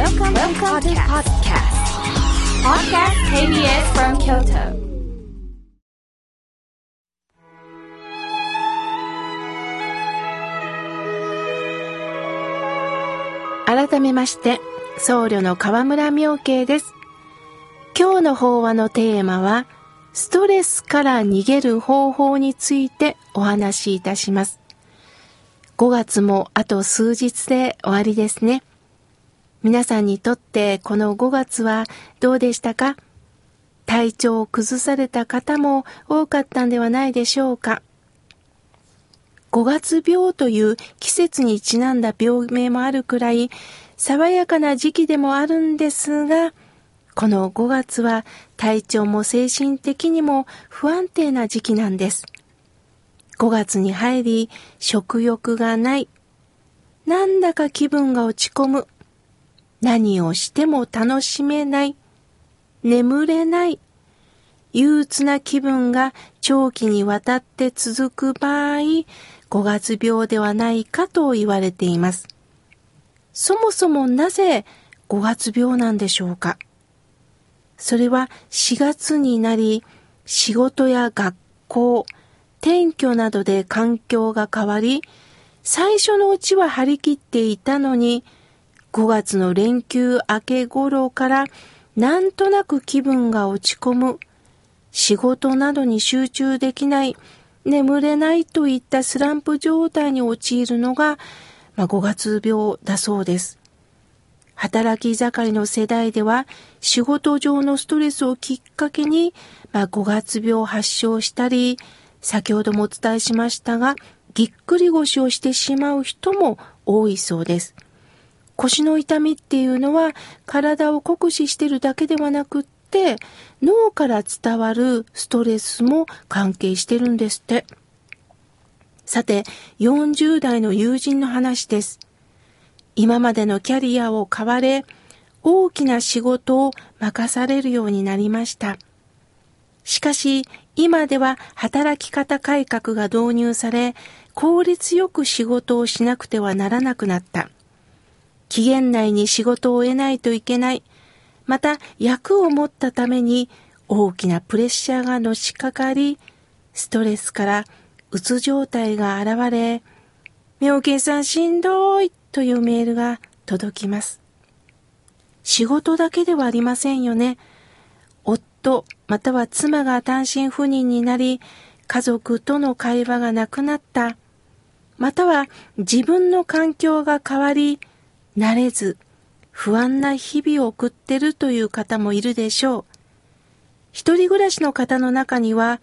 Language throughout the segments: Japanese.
Welcome, Welcome to podcast. Podcast KBS from Kyoto. 改めまして僧侶の河村明慶です今日の法話のテーマはストレスから逃げる方法についてお話しいたします5月もあと数日で終わりですね皆さんにとってこの5月はどうでしたか？体調を崩された方も多かったんではないでしょうか？5月病という季節にちなんだ病名もあるくらい爽やかな時期でもあるんですが、この5月は体調も精神的にも不安定な時期なんです。5月に入り食欲がない。なんだか気分が落ち込む。何をしても楽しめない。眠れない。憂鬱な気分が長期にわたって続く場合、5月病ではないかと言われています。そもそもなぜ5月病なんでしょうか？それは4月になり、仕事や学校、転居などで環境が変わり、最初のうちは張り切っていたのに、5月の連休明け頃からなんとなく気分が落ち込む、仕事などに集中できない、眠れないといったスランプ状態に陥るのが、まあ、5月病だそうです。働き盛りの世代では仕事上のストレスをきっかけに、まあ、5月病を発症したり、先ほどもお伝えしましたが、ぎっくり腰をしてしまう人も多いそうです。腰の痛みっていうのは体を酷使してるだけではなくって脳から伝わるストレスも関係してるんですって。さて、40代の友人の話です。今までのキャリアを買われ、大きな仕事を任されるようになりました。しかし、今では働き方改革が導入され、効率よく仕事をしなくてはならなくなった。期限内に仕事を得ないといけない。また、役を持ったために大きなプレッシャーがのしかかり、ストレスからうつ状態が現れ、妙慶さんしんどいというメールが届きます。仕事だけではありませんよね。夫または妻が単身赴任になり、家族との会話がなくなった。または自分の環境が変わり、慣れず、不安な日々を送ってるという方もいるでしょう。一人暮らしの方の中には、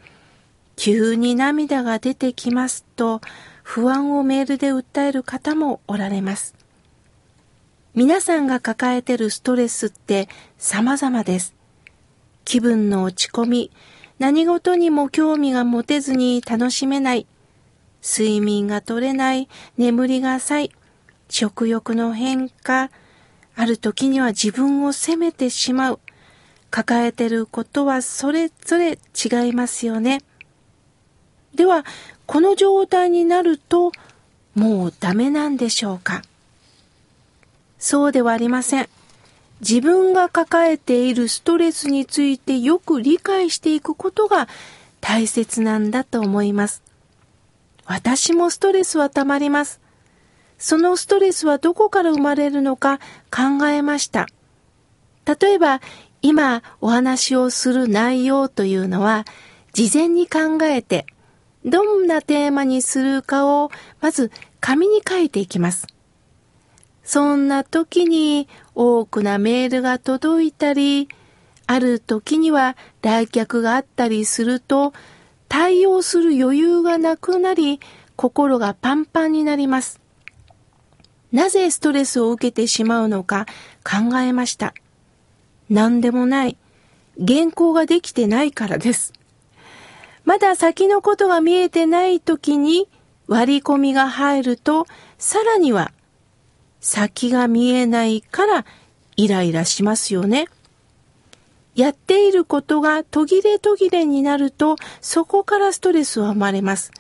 急に涙が出てきますと、不安をメールで訴える方もおられます。皆さんが抱えてるストレスって様々です。気分の落ち込み、何事にも興味が持てずに楽しめない、睡眠が取れない、眠りが浅い、食欲の変化、ある時には自分を責めてしまう、抱えてることはそれぞれ違いますよね。では、この状態になると、もうダメなんでしょうか？そうではありません。自分が抱えているストレスについてよく理解していくことが大切なんだと思います。私もストレスはたまります。そのストレスはどこから生まれるのか考えました。例えば、今お話をする内容というのは、事前に考えて、どんなテーマにするかを、まず紙に書いていきます。そんな時に多くなメールが届いたり、ある時には来客があったりすると、対応する余裕がなくなり、心がパンパンになります。なぜストレスを受けてしまうのか考えました。何でもない。原稿ができてないからです。まだ先のことが見えてない時に割り込みが入ると、さらには先が見えないからイライラしますよね。やっていることが途切れ途切れになると、そこからストレスは生まれます。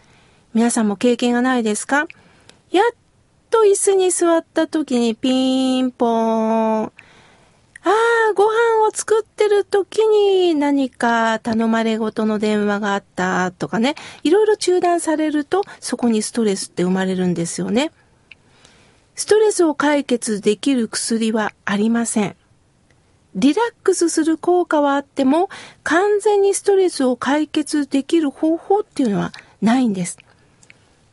皆さんも経験がないですか？やっと椅子に座った時にピンポーン。ああご飯を作ってる時に何か頼まれごとの電話があったとかね、いろいろ中断されるとそこにストレスって生まれるんですよね。ストレスを解決できる薬はありません。リラックスする効果はあっても完全にストレスを解決できる方法っていうのはないんです。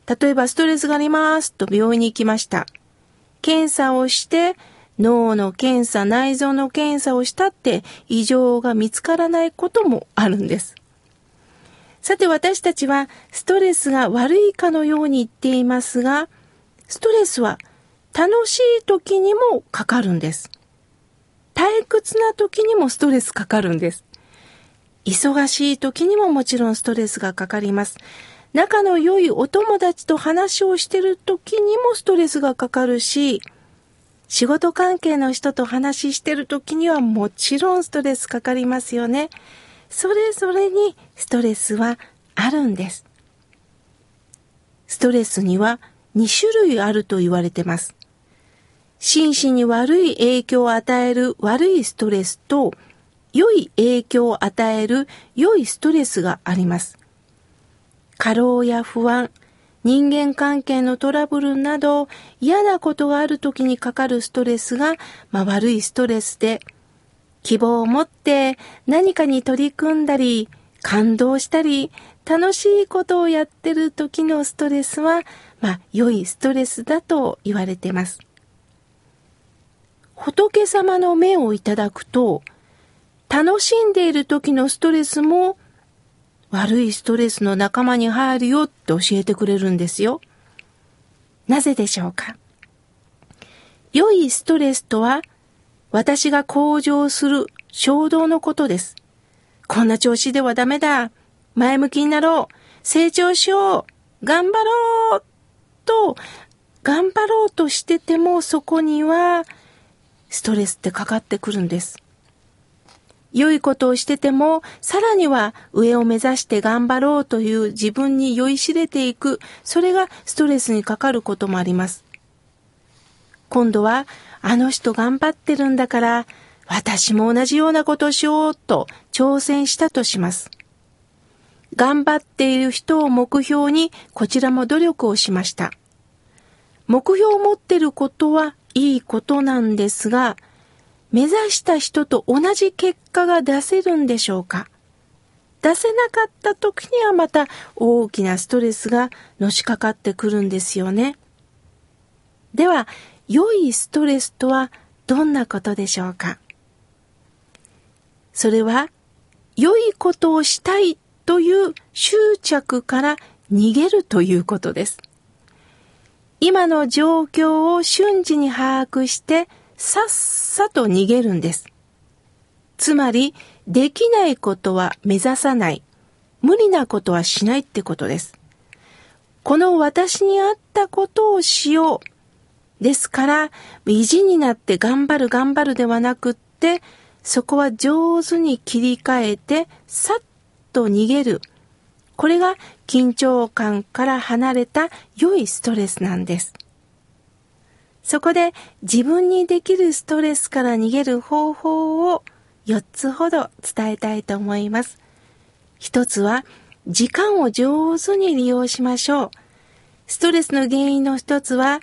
例えばストレスがありますと病院に行きました。検査をして脳の検査、内臓の検査をしたって異常が見つからないこともあるんです。さて私たちはストレスが悪いかのように言っていますが、ストレスは楽しい時にもかかるんです。退屈な時にもストレスかかるんです。忙しい時にももちろんストレスがかかります。仲の良いお友達と話をしてる時にもストレスがかかるし、仕事関係の人と話してる時にはもちろんストレスかかりますよね。それぞれにストレスはあるんです。ストレスには2種類あると言われてます。心身に悪い影響を与える悪いストレスと良い影響を与える良いストレスがあります。過労や不安、人間関係のトラブルなど嫌なことがある時にかかるストレスが、まあ、悪いストレスで、希望を持って何かに取り組んだり、感動したり、楽しいことをやってる時のストレスは、まあ、良いストレスだと言われています。仏様の目をいただくと、楽しんでいる時のストレスも悪いストレスの仲間に入るよって教えてくれるんですよ。なぜでしょうか？良いストレスとは、私が向上する衝動のことです。こんな調子ではダメだ。前向きになろう。成長しよう。頑張ろう。と、頑張ろうとしててもそこにはストレスってかかってくるんです。良いことをしてても、さらには上を目指して頑張ろうという自分に酔いしれていく、それがストレスにかかることもあります。今度は、あの人頑張ってるんだから、私も同じようなことをしようと挑戦したとします。頑張っている人を目標にこちらも努力をしました。目標を持ってることはいいことなんですが、目指した人と同じ結果が出せるんでしょうか？出せなかった時にはまた大きなストレスがのしかかってくるんですよね。では、良いストレスとはどんなことでしょうか？それは、良いことをしたいという執着から逃げるということです。今の状況を瞬時に把握してさっさと逃げるんです。つまり、できないことは目指さない。無理なことはしないってことです。この私に合ったことをしよう。ですから、意地になって頑張る頑張るではなくって、そこは上手に切り替えて、さっと逃げる。これが緊張感から離れた良いストレスなんです。そこで自分にできるストレスから逃げる方法を4つほど伝えたいと思います。一つは時間を上手に利用しましょう。ストレスの原因の一つは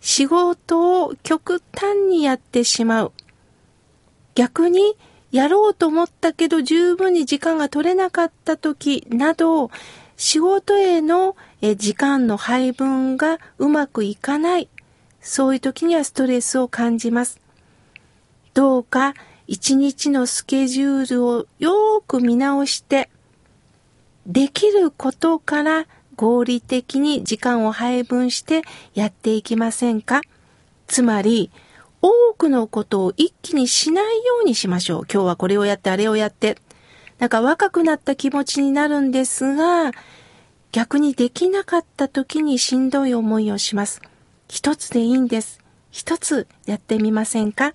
仕事を極端にやってしまう。逆にやろうと思ったけど十分に時間が取れなかった時など仕事への時間の配分がうまくいかないそういう時にはストレスを感じます。どうか一日のスケジュールをよーく見直して、できることから合理的に時間を配分してやっていきませんか？つまり、多くのことを一気にしないようにしましょう。今日はこれをやってあれをやって。なんか若くなった気持ちになるんですが、逆にできなかった時にしんどい思いをします。一つでいいんです。一つやってみませんか？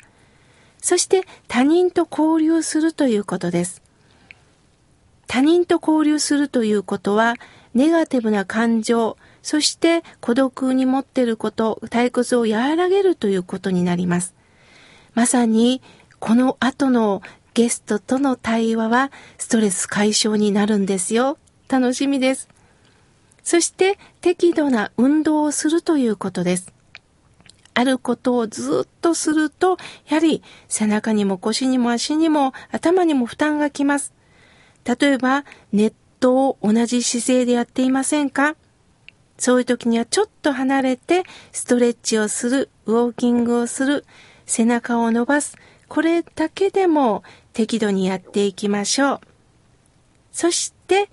そして他人と交流するということです。他人と交流するということは、ネガティブな感情、そして孤独に持っていること、退屈を和らげるということになります。まさにこの後のゲストとの対話はストレス解消になるんですよ。楽しみです。そして適度な運動をするということです。あることをずっとすると、やはり背中にも腰にも足にも頭にも負担がきます。例えば、ネットを同じ姿勢でやっていませんか？そういう時にはちょっと離れてストレッチをする、ウォーキングをする、背中を伸ばす。これだけでも適度にやっていきましょう。そして、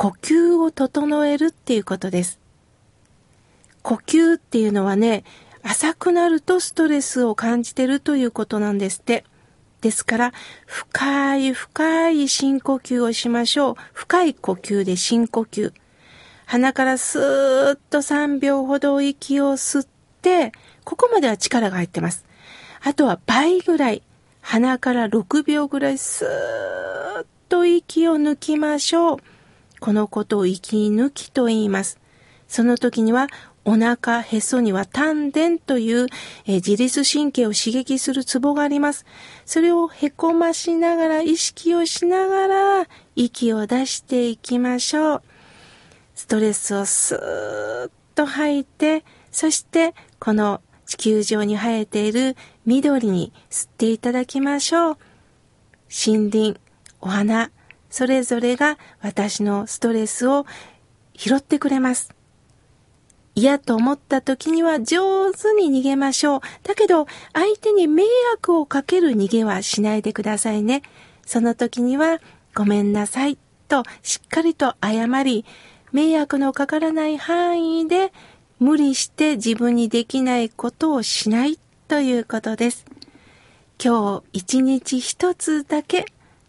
呼吸を整えるっていうことです。呼吸っていうのはね、浅くなるとストレスを感じてるということなんですって。ですから、深い深い深呼吸をしましょう。深い呼吸で深呼吸。鼻からスーッと3秒ほど息を吸って、ここまでは力が入ってます。あとは倍ぐらい、鼻から6秒ぐらいスーッと息を抜きましょう。このことを息抜きと言います。その時にはお腹、へそには丹田という、え自律神経を刺激するツボがあります。それをへこましながら、意識をしながら、息を出していきましょう。ストレスをスーッと吐いて、そしてこの地球上に生えている緑に吸っていただきましょう。森林、お花、それぞれが私のストレスを拾ってくれます。嫌と思った時には上手に逃げましょう。だけど、相手に迷惑をかける逃げはしないでくださいね。その時には、ごめんなさいとしっかりと謝り、迷惑のかからない範囲で無理して自分にできないことをしないということです。今日一日一つだけ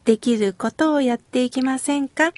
できることをやっていきませんか？